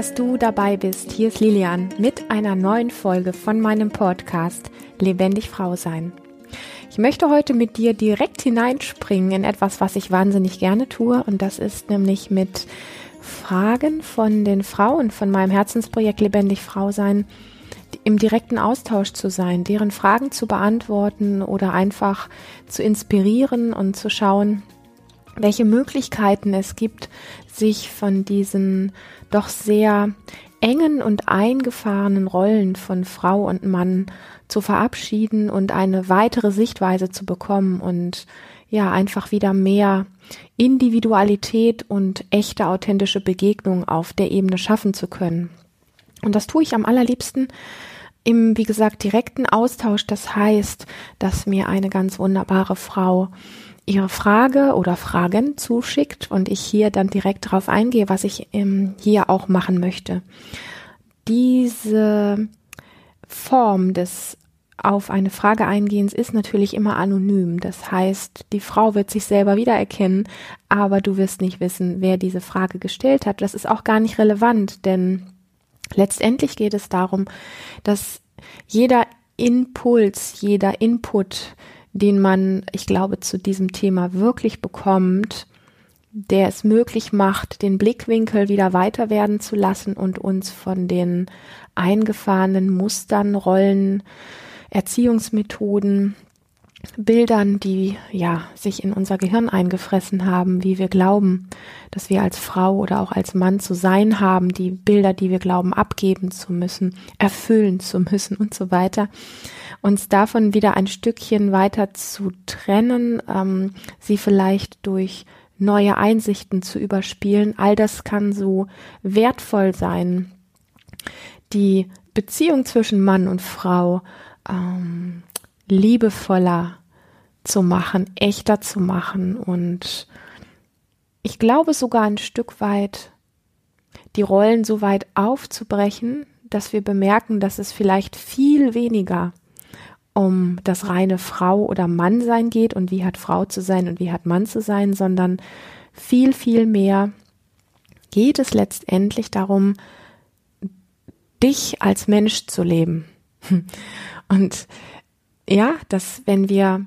dass du dabei bist. Hier ist Lilian mit einer neuen Folge von meinem Podcast Lebendig Frau sein. Ich möchte heute mit dir direkt hineinspringen in etwas, was ich wahnsinnig gerne tue und das ist nämlich mit Fragen von den Frauen von meinem Herzensprojekt Lebendig Frau sein im direkten Austausch zu sein, deren Fragen zu beantworten oder einfach zu inspirieren und zu schauen, welche Möglichkeiten es gibt, sich von diesen doch sehr engen und eingefahrenen Rollen von Frau und Mann zu verabschieden und eine weitere Sichtweise zu bekommen und ja, einfach wieder mehr Individualität und echte authentische Begegnung auf der Ebene schaffen zu können. Und das tue ich am allerliebsten im, wie gesagt, direkten Austausch. Das heißt, dass mir eine ganz wunderbare Frau ihre Frage oder Fragen zuschickt und ich hier dann direkt darauf eingehe, was ich ähm, hier auch machen möchte. Diese Form des auf eine Frage eingehens ist natürlich immer anonym. Das heißt, die Frau wird sich selber wiedererkennen, aber du wirst nicht wissen, wer diese Frage gestellt hat. Das ist auch gar nicht relevant, denn letztendlich geht es darum, dass jeder Impuls, jeder Input, den man, ich glaube, zu diesem Thema wirklich bekommt, der es möglich macht, den Blickwinkel wieder weiter werden zu lassen und uns von den eingefahrenen Mustern, Rollen, Erziehungsmethoden, Bildern, die ja sich in unser Gehirn eingefressen haben, wie wir glauben, dass wir als Frau oder auch als Mann zu sein haben, die Bilder, die wir glauben abgeben zu müssen, erfüllen zu müssen und so weiter, uns davon wieder ein Stückchen weiter zu trennen, ähm, sie vielleicht durch neue Einsichten zu überspielen, all das kann so wertvoll sein. Die Beziehung zwischen Mann und Frau ähm, liebevoller zu machen, echter zu machen und ich glaube sogar ein Stück weit die Rollen so weit aufzubrechen, dass wir bemerken, dass es vielleicht viel weniger um das reine Frau oder Mann sein geht und wie hat Frau zu sein und wie hat Mann zu sein, sondern viel, viel mehr geht es letztendlich darum, dich als Mensch zu leben. Und ja, dass wenn wir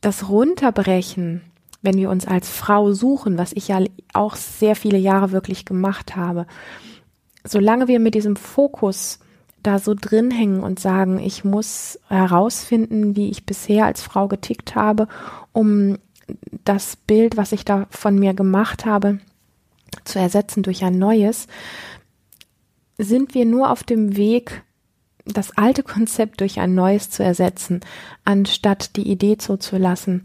das runterbrechen, wenn wir uns als Frau suchen, was ich ja auch sehr viele Jahre wirklich gemacht habe, solange wir mit diesem Fokus da so drin hängen und sagen, ich muss herausfinden, wie ich bisher als Frau getickt habe, um das Bild, was ich da von mir gemacht habe, zu ersetzen durch ein neues, sind wir nur auf dem Weg, das alte Konzept durch ein neues zu ersetzen, anstatt die Idee zuzulassen,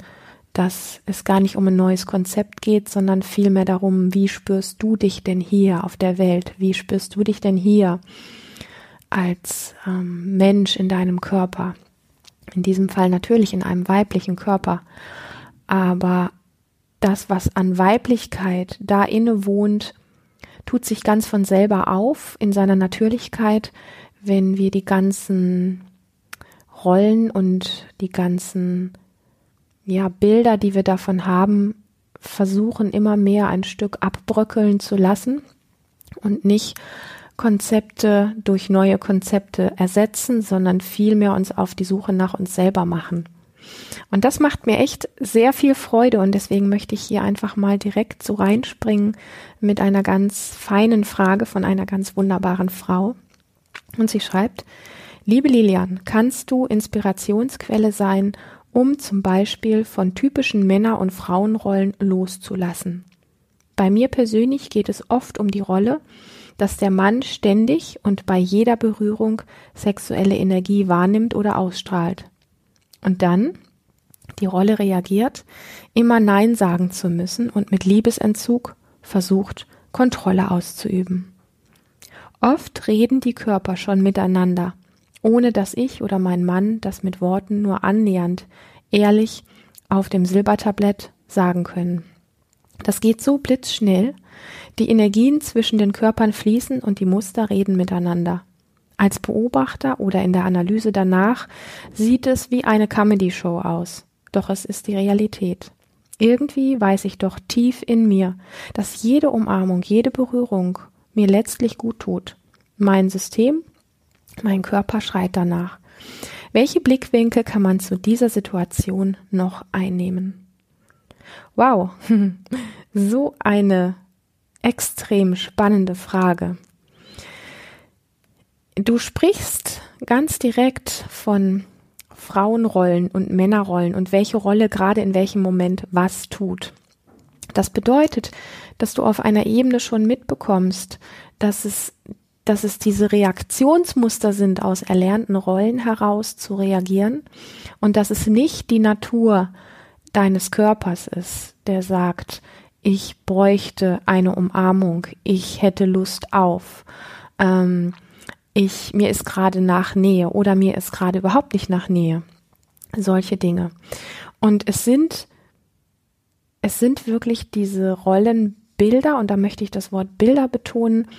dass es gar nicht um ein neues Konzept geht, sondern vielmehr darum, wie spürst du dich denn hier auf der Welt? Wie spürst du dich denn hier als ähm, Mensch in deinem Körper? In diesem Fall natürlich in einem weiblichen Körper. Aber das, was an Weiblichkeit da inne wohnt, tut sich ganz von selber auf in seiner Natürlichkeit, wenn wir die ganzen Rollen und die ganzen ja, Bilder, die wir davon haben, versuchen immer mehr ein Stück abbröckeln zu lassen und nicht Konzepte durch neue Konzepte ersetzen, sondern vielmehr uns auf die Suche nach uns selber machen. Und das macht mir echt sehr viel Freude und deswegen möchte ich hier einfach mal direkt so reinspringen mit einer ganz feinen Frage von einer ganz wunderbaren Frau. Und sie schreibt, Liebe Lilian, kannst du Inspirationsquelle sein, um zum Beispiel von typischen Männer- und Frauenrollen loszulassen. Bei mir persönlich geht es oft um die Rolle, dass der Mann ständig und bei jeder Berührung sexuelle Energie wahrnimmt oder ausstrahlt. Und dann die Rolle reagiert, immer Nein sagen zu müssen und mit Liebesentzug versucht, Kontrolle auszuüben. Oft reden die Körper schon miteinander, ohne dass ich oder mein Mann das mit Worten nur annähernd, ehrlich auf dem Silbertablett sagen können. Das geht so blitzschnell, die Energien zwischen den Körpern fließen und die Muster reden miteinander. Als Beobachter oder in der Analyse danach sieht es wie eine Comedy-Show aus, doch es ist die Realität. Irgendwie weiß ich doch tief in mir, dass jede Umarmung, jede Berührung mir letztlich gut tut. Mein System, mein Körper schreit danach. Welche Blickwinkel kann man zu dieser Situation noch einnehmen? Wow, so eine extrem spannende Frage. Du sprichst ganz direkt von Frauenrollen und Männerrollen und welche Rolle gerade in welchem Moment was tut. Das bedeutet, dass du auf einer Ebene schon mitbekommst, dass es, dass es diese Reaktionsmuster sind, aus erlernten Rollen heraus zu reagieren und dass es nicht die Natur deines Körpers ist, der sagt, ich bräuchte eine Umarmung, ich hätte Lust auf, ähm, ich, mir ist gerade nach Nähe oder mir ist gerade überhaupt nicht nach Nähe. Solche Dinge. Und es sind, es sind wirklich diese Rollenbilder, und da möchte ich das Wort Bilder betonen,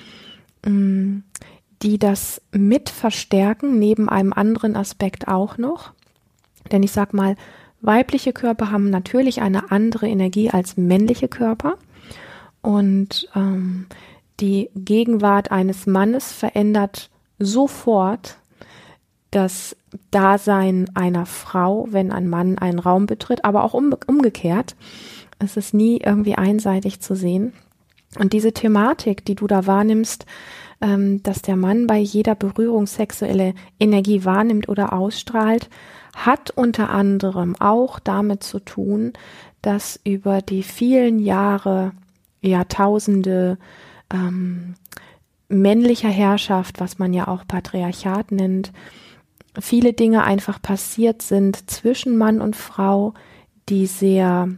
mm, die das mit verstärken, neben einem anderen Aspekt auch noch. Denn ich sag mal, weibliche Körper haben natürlich eine andere Energie als männliche Körper. Und ähm, die Gegenwart eines Mannes verändert sofort das Dasein einer Frau, wenn ein Mann einen Raum betritt, aber auch um, umgekehrt. Es ist nie irgendwie einseitig zu sehen. Und diese Thematik, die du da wahrnimmst, ähm, dass der Mann bei jeder Berührung sexuelle Energie wahrnimmt oder ausstrahlt, hat unter anderem auch damit zu tun, dass über die vielen Jahre, Jahrtausende ähm, männlicher Herrschaft, was man ja auch Patriarchat nennt, viele Dinge einfach passiert sind zwischen Mann und Frau, die sehr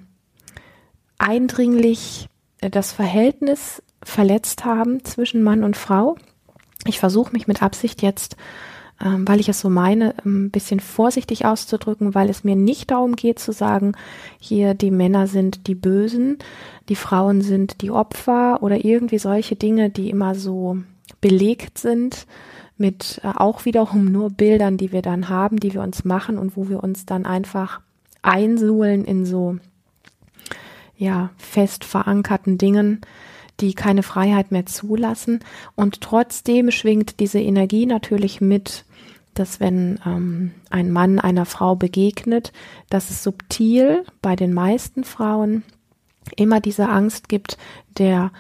eindringlich äh, das Verhältnis verletzt haben zwischen Mann und Frau. Ich versuche mich mit Absicht jetzt, ähm, weil ich es so meine, ein bisschen vorsichtig auszudrücken, weil es mir nicht darum geht zu sagen, hier die Männer sind die Bösen, die Frauen sind die Opfer oder irgendwie solche Dinge, die immer so belegt sind mit äh, auch wiederum nur Bildern, die wir dann haben, die wir uns machen und wo wir uns dann einfach einsuhlen in so ja fest verankerten Dingen, die keine Freiheit mehr zulassen. Und trotzdem schwingt diese Energie natürlich mit, dass wenn ähm, ein Mann einer Frau begegnet, dass es subtil bei den meisten Frauen immer diese Angst gibt der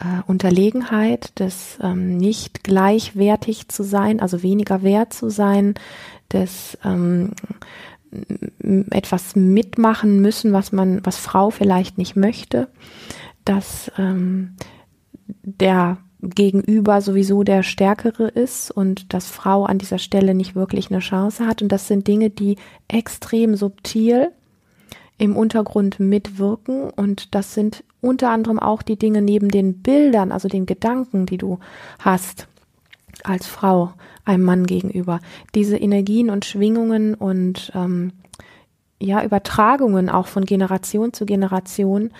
äh, Unterlegenheit, des ähm, nicht gleichwertig zu sein, also weniger wert zu sein, des ähm, etwas mitmachen müssen, was man, was Frau vielleicht nicht möchte, dass ähm, der Gegenüber sowieso der Stärkere ist und dass Frau an dieser Stelle nicht wirklich eine Chance hat. Und das sind Dinge, die extrem subtil im Untergrund mitwirken und das sind unter anderem auch die Dinge neben den Bildern, also den Gedanken, die du hast als Frau einem Mann gegenüber. Diese Energien und Schwingungen und ähm, ja Übertragungen auch von Generation zu Generation,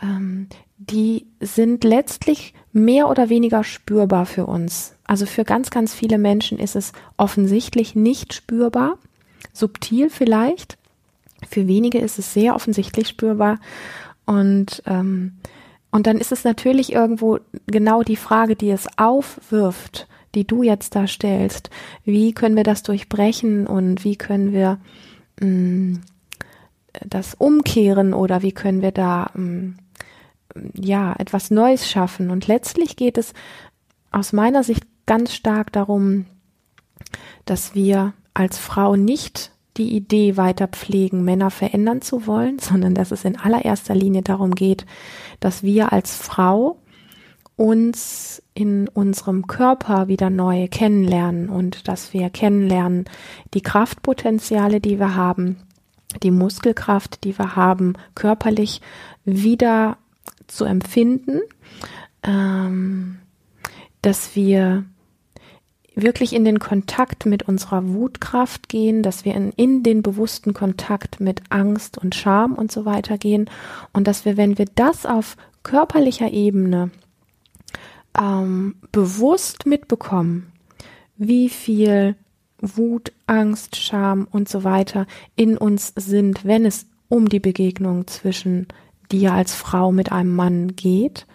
ähm, die sind letztlich mehr oder weniger spürbar für uns. Also für ganz, ganz viele Menschen ist es offensichtlich nicht spürbar, subtil vielleicht. Für wenige ist es sehr offensichtlich spürbar. Und, ähm, und dann ist es natürlich irgendwo genau die Frage, die es aufwirft, die du jetzt da stellst. Wie können wir das durchbrechen und wie können wir mh, mm, das umkehren oder wie können wir da mh, mm, ja etwas Neues schaffen? Und letztlich geht es aus meiner Sicht ganz stark darum, dass wir als Frau nicht die Idee weiter pflegen, Männer verändern zu wollen, sondern dass es in allererster Linie darum geht, dass wir als Frau uns in unserem Körper wieder neu kennenlernen und dass wir kennenlernen die Kraftpotenziale, die wir haben, die Muskelkraft, die wir haben, körperlich wieder zu empfinden, ähm, dass wir wirklich in den Kontakt mit unserer Wutkraft gehen, dass wir in, in den bewussten Kontakt mit Angst und Scham und so weiter gehen und dass wir, wenn wir das auf körperlicher Ebene ähm, bewusst mitbekommen, wie viel Wut, Angst, Scham und so weiter in uns sind, wenn es um die Begegnung zwischen dir als Frau mit einem Mann geht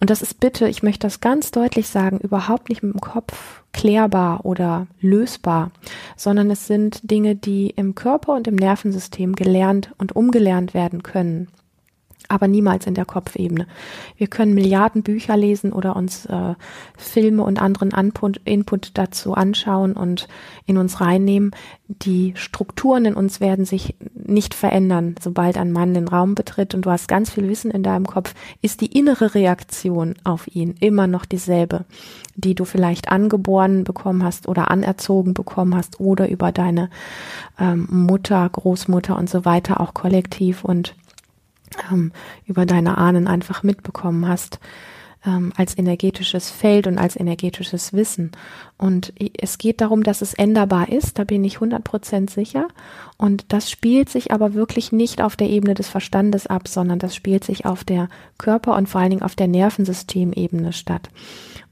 Und das ist bitte, ich möchte das ganz deutlich sagen, überhaupt nicht mit dem Kopf klärbar oder lösbar, sondern es sind Dinge, die im Körper und im Nervensystem gelernt und umgelernt werden können aber niemals in der Kopfebene. Wir können Milliarden Bücher lesen oder uns äh, Filme und anderen Anput, Input dazu anschauen und in uns reinnehmen. Die Strukturen in uns werden sich nicht verändern, sobald ein Mann den Raum betritt. Und du hast ganz viel Wissen in deinem Kopf, ist die innere Reaktion auf ihn immer noch dieselbe, die du vielleicht angeboren bekommen hast oder anerzogen bekommen hast oder über deine ähm, Mutter, Großmutter und so weiter auch kollektiv und ähm, über deine Ahnen einfach mitbekommen hast ähm, als energetisches Feld und als energetisches Wissen. Und es geht darum, dass es änderbar ist, da bin ich 100% sicher. Und das spielt sich aber wirklich nicht auf der Ebene des Verstandes ab, sondern das spielt sich auf der Körper- und vor allen Dingen auf der Nervensystemebene statt.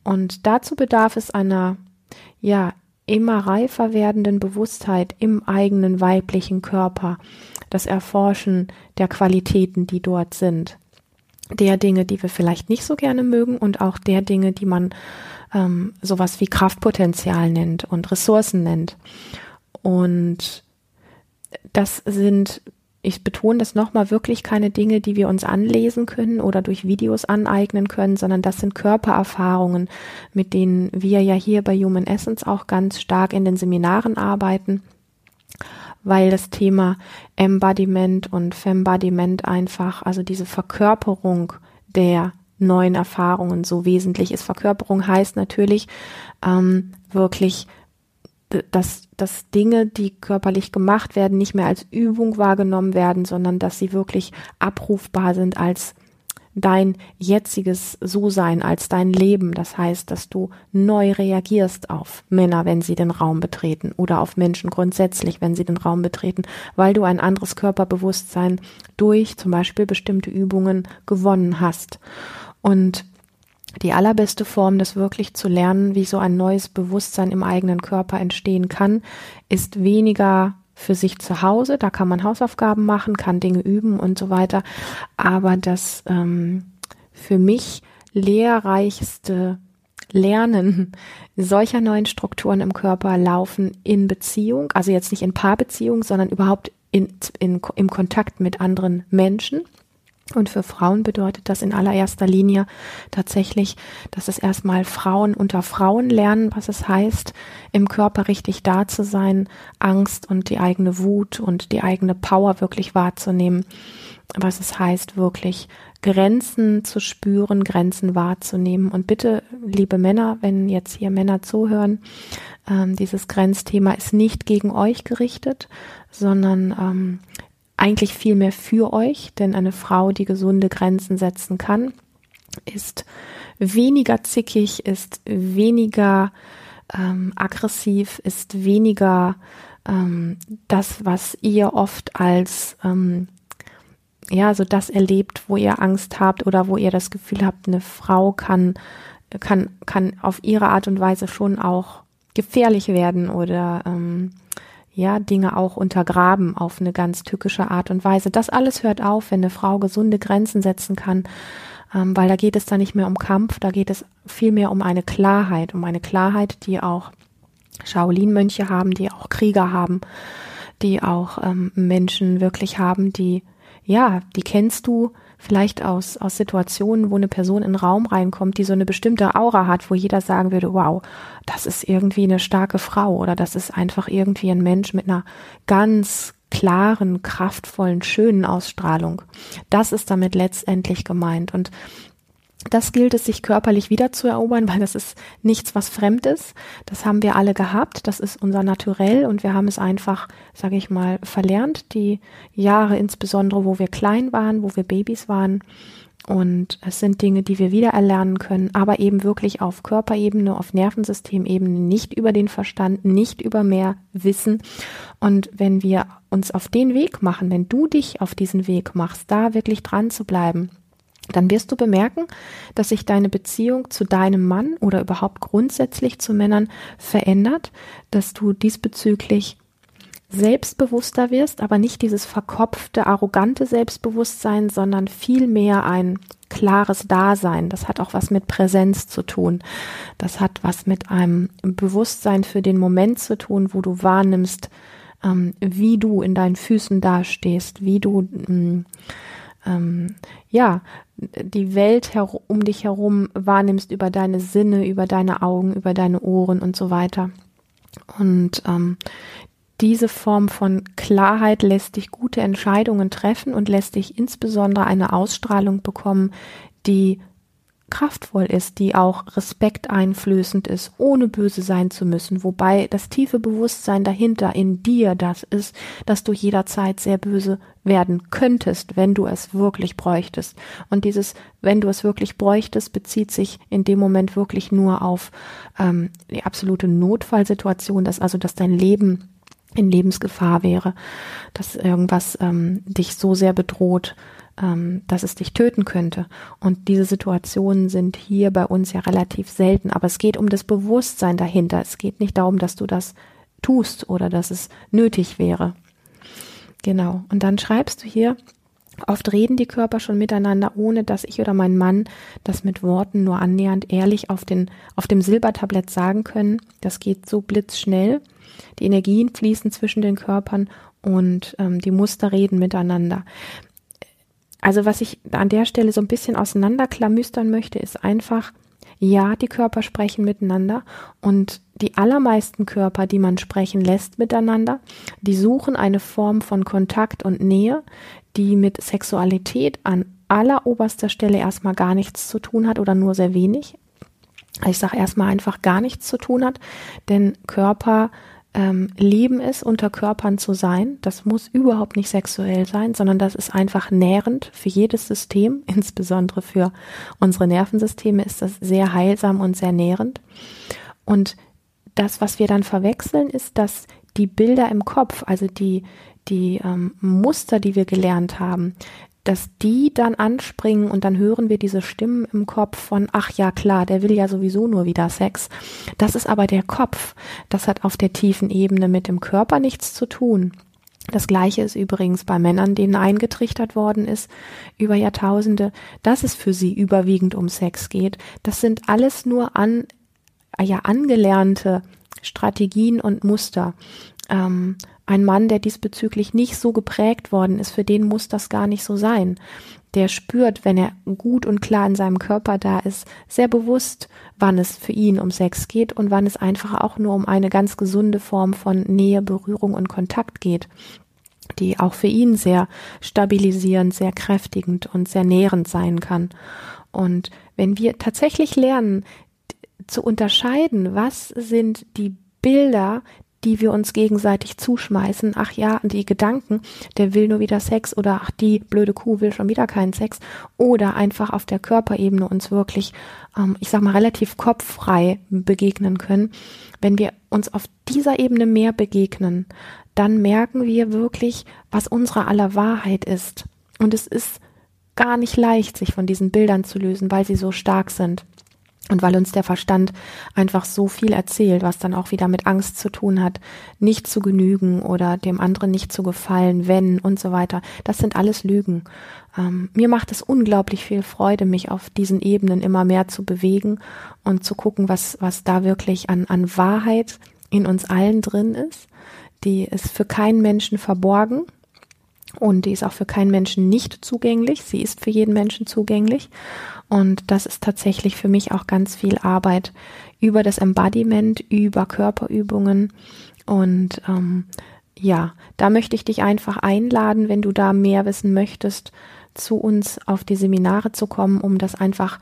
Und dazu bedarf es einer, ja, immer reifer werdenden Bewusstheit im eigenen weiblichen Körper, das Erforschen der Qualitäten, die dort sind, der Dinge, die wir vielleicht nicht so gerne mögen und auch der Dinge, die man ähm, sowas wie Kraftpotenzial nennt und Ressourcen nennt. Und das sind, ich betone das nochmal, wirklich keine Dinge, die wir uns anlesen können oder durch Videos aneignen können, sondern das sind Körpererfahrungen, mit denen wir ja hier bei Human Essence auch ganz stark in den Seminaren arbeiten weil das Thema Embodiment und Fembodiment einfach, also diese Verkörperung der neuen Erfahrungen so wesentlich ist. Verkörperung heißt natürlich ähm, wirklich, dass, dass Dinge, die körperlich gemacht werden, nicht mehr als Übung wahrgenommen werden, sondern dass sie wirklich abrufbar sind als dein jetziges So-Sein, als dein Leben. Das heißt, dass du neu reagierst auf Männer, wenn sie den Raum betreten oder auf Menschen grundsätzlich, wenn sie den Raum betreten, weil du ein anderes Körperbewusstsein durch zum Beispiel bestimmte Übungen gewonnen hast. Und die allerbeste Form, das wirklich zu lernen, wie so ein neues Bewusstsein im eigenen Körper entstehen kann, ist weniger für sich zu Hause. Da kann man Hausaufgaben machen, kann Dinge üben und so weiter. Aber das ähm, für mich lehrreichste Lernen solcher neuen Strukturen im Körper laufen in Beziehung, also jetzt nicht in Paarbeziehung, sondern überhaupt in, in, im Kontakt mit anderen Menschen. Und für Frauen bedeutet das in allererster Linie tatsächlich, dass es erstmal Frauen unter Frauen lernen, was es heißt, im Körper richtig da zu sein, Angst und die eigene Wut und die eigene Power wirklich wahrzunehmen, was es heißt, wirklich Grenzen zu spüren, Grenzen wahrzunehmen. Und bitte, liebe Männer, wenn jetzt hier Männer zuhören, ähm, dieses Grenzthema ist nicht gegen euch gerichtet, sondern ähm, eigentlich viel mehr für euch, denn eine Frau, die gesunde Grenzen setzen kann, ist weniger zickig, ist weniger ähm, aggressiv, ist weniger ähm, das, was ihr oft als ähm, ja, so das erlebt, wo ihr Angst habt oder wo ihr das Gefühl habt, eine Frau kann, kann, kann auf ihre Art und Weise schon auch gefährlich werden oder ähm, ja, Dinge auch untergraben auf eine ganz tückische Art und Weise. Das alles hört auf, wenn eine Frau gesunde Grenzen setzen kann, ähm, weil da geht es dann nicht mehr um Kampf, da geht es vielmehr um eine Klarheit, um eine Klarheit, die auch Shaolin-Mönche haben, die auch Krieger haben, die auch ähm, Menschen wirklich haben, die, ja, die kennst du, vielleicht aus, aus Situationen, wo eine Person in den Raum reinkommt, die so eine bestimmte Aura hat, wo jeder sagen würde, wow, das ist irgendwie eine starke Frau oder das ist einfach irgendwie ein Mensch mit einer ganz klaren, kraftvollen, schönen Ausstrahlung. Das ist damit letztendlich gemeint. Und das gilt es, sich körperlich wieder zu erobern, weil das ist nichts, was fremd ist. Das haben wir alle gehabt. Das ist unser Naturell und wir haben es einfach, sage ich mal, verlernt. Die Jahre insbesondere, wo wir klein waren, wo wir Babys waren. Und es sind Dinge, die wir wieder erlernen können, aber eben wirklich auf Körperebene, auf Nervensystemebene, nicht über den Verstand, nicht über mehr Wissen. Und wenn wir uns auf den Weg machen, wenn du dich auf diesen Weg machst, da wirklich dran zu bleiben, dann wirst du bemerken, dass sich deine Beziehung zu deinem Mann oder überhaupt grundsätzlich zu Männern verändert, dass du diesbezüglich selbstbewusster wirst, aber nicht dieses verkopfte, arrogante Selbstbewusstsein, sondern vielmehr ein klares Dasein. Das hat auch was mit Präsenz zu tun. Das hat was mit einem Bewusstsein für den Moment zu tun, wo du wahrnimmst, ähm, wie du in deinen Füßen dastehst, wie du ähm, ähm, ja die Welt um dich herum wahrnimmst über deine Sinne, über deine Augen, über deine Ohren und so weiter. Und ähm, diese Form von Klarheit lässt dich gute Entscheidungen treffen und lässt dich insbesondere eine Ausstrahlung bekommen, die kraftvoll ist, die auch respekteinflößend ist, ohne böse sein zu müssen, wobei das tiefe Bewusstsein dahinter in dir das ist, dass du jederzeit sehr böse werden könntest, wenn du es wirklich bräuchtest. Und dieses, wenn du es wirklich bräuchtest, bezieht sich in dem Moment wirklich nur auf ähm, die absolute Notfallsituation, dass also, dass dein Leben in Lebensgefahr wäre, dass irgendwas ähm, dich so sehr bedroht, ähm, dass es dich töten könnte. Und diese Situationen sind hier bei uns ja relativ selten. Aber es geht um das Bewusstsein dahinter. Es geht nicht darum, dass du das tust oder dass es nötig wäre. Genau. Und dann schreibst du hier, Oft reden die Körper schon miteinander, ohne dass ich oder mein Mann das mit Worten nur annähernd ehrlich auf, den, auf dem Silbertablett sagen können. Das geht so blitzschnell. Die Energien fließen zwischen den Körpern und ähm, die Muster reden miteinander. Also was ich an der Stelle so ein bisschen auseinanderklamüstern möchte, ist einfach, ja, die Körper sprechen miteinander und die allermeisten Körper, die man sprechen lässt miteinander, die suchen eine Form von Kontakt und Nähe, die mit Sexualität an alleroberster Stelle erstmal gar nichts zu tun hat oder nur sehr wenig. Ich sage erstmal einfach gar nichts zu tun hat, denn Körper ähm, Leben ist, unter Körpern zu sein. Das muss überhaupt nicht sexuell sein, sondern das ist einfach nährend für jedes System, insbesondere für unsere Nervensysteme ist das sehr heilsam und sehr nährend. Und das, was wir dann verwechseln, ist, dass die Bilder im Kopf, also die, die ähm, Muster, die wir gelernt haben, dass die dann anspringen und dann hören wir diese Stimmen im Kopf von, ach ja klar, der will ja sowieso nur wieder Sex. Das ist aber der Kopf. Das hat auf der tiefen Ebene mit dem Körper nichts zu tun. Das gleiche ist übrigens bei Männern, denen eingetrichtert worden ist über Jahrtausende, dass es für sie überwiegend um Sex geht. Das sind alles nur an, ja, angelernte Strategien und Muster. Ähm, ein Mann, der diesbezüglich nicht so geprägt worden ist, für den muss das gar nicht so sein. Der spürt, wenn er gut und klar in seinem Körper da ist, sehr bewusst, wann es für ihn um Sex geht und wann es einfach auch nur um eine ganz gesunde Form von Nähe, Berührung und Kontakt geht, die auch für ihn sehr stabilisierend, sehr kräftigend und sehr nährend sein kann. Und wenn wir tatsächlich lernen zu unterscheiden, was sind die Bilder, die wir uns gegenseitig zuschmeißen. Ach ja, die Gedanken, der will nur wieder Sex oder ach, die blöde Kuh will schon wieder keinen Sex. Oder einfach auf der Körperebene uns wirklich, ähm, ich sag mal, relativ kopffrei begegnen können. Wenn wir uns auf dieser Ebene mehr begegnen, dann merken wir wirklich, was unsere aller Wahrheit ist. Und es ist gar nicht leicht, sich von diesen Bildern zu lösen, weil sie so stark sind. Und weil uns der Verstand einfach so viel erzählt, was dann auch wieder mit Angst zu tun hat, nicht zu genügen oder dem anderen nicht zu gefallen, wenn und so weiter, das sind alles Lügen. Ähm, mir macht es unglaublich viel Freude, mich auf diesen Ebenen immer mehr zu bewegen und zu gucken, was, was da wirklich an, an Wahrheit in uns allen drin ist. Die ist für keinen Menschen verborgen und die ist auch für keinen Menschen nicht zugänglich. Sie ist für jeden Menschen zugänglich. Und das ist tatsächlich für mich auch ganz viel Arbeit über das Embodiment, über Körperübungen. Und ähm, ja, da möchte ich dich einfach einladen, wenn du da mehr wissen möchtest, zu uns auf die Seminare zu kommen, um das einfach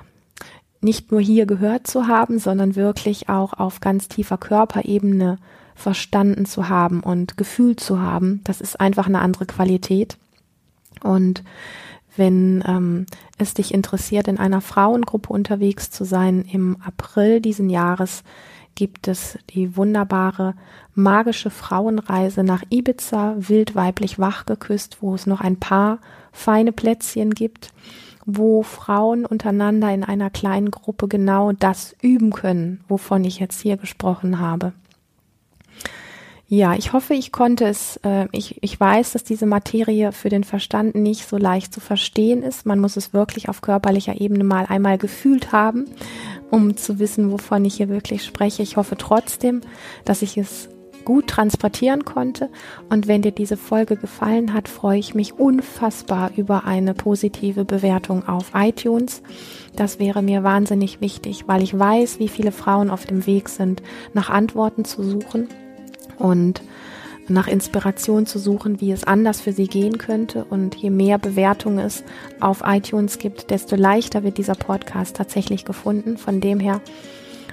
nicht nur hier gehört zu haben, sondern wirklich auch auf ganz tiefer Körperebene verstanden zu haben und gefühlt zu haben. Das ist einfach eine andere Qualität. Und wenn ähm, es dich interessiert, in einer Frauengruppe unterwegs zu sein, im April diesen Jahres gibt es die wunderbare magische Frauenreise nach Ibiza, wild weiblich wach geküsst, wo es noch ein paar feine Plätzchen gibt, wo Frauen untereinander in einer kleinen Gruppe genau das üben können, wovon ich jetzt hier gesprochen habe. Ja, ich hoffe, ich konnte es, äh, ich, ich weiß, dass diese Materie für den Verstand nicht so leicht zu verstehen ist. Man muss es wirklich auf körperlicher Ebene mal einmal gefühlt haben, um zu wissen, wovon ich hier wirklich spreche. Ich hoffe trotzdem, dass ich es gut transportieren konnte. Und wenn dir diese Folge gefallen hat, freue ich mich unfassbar über eine positive Bewertung auf iTunes. Das wäre mir wahnsinnig wichtig, weil ich weiß, wie viele Frauen auf dem Weg sind, nach Antworten zu suchen und nach Inspiration zu suchen, wie es anders für sie gehen könnte. Und je mehr Bewertungen es auf iTunes gibt, desto leichter wird dieser Podcast tatsächlich gefunden. Von dem her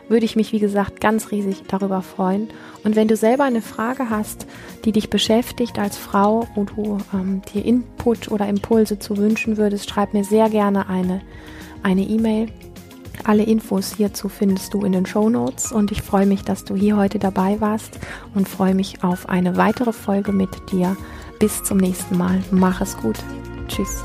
würde ich mich, wie gesagt, ganz riesig darüber freuen. Und wenn du selber eine Frage hast, die dich beschäftigt als Frau, wo du ähm, dir Input oder Impulse zu wünschen würdest, schreib mir sehr gerne eine eine E-Mail alle Infos hierzu findest du in den Show Notes und ich freue mich, dass du hier heute dabei warst und freue mich auf eine weitere Folge mit dir. Bis zum nächsten Mal. Mach es gut. Tschüss.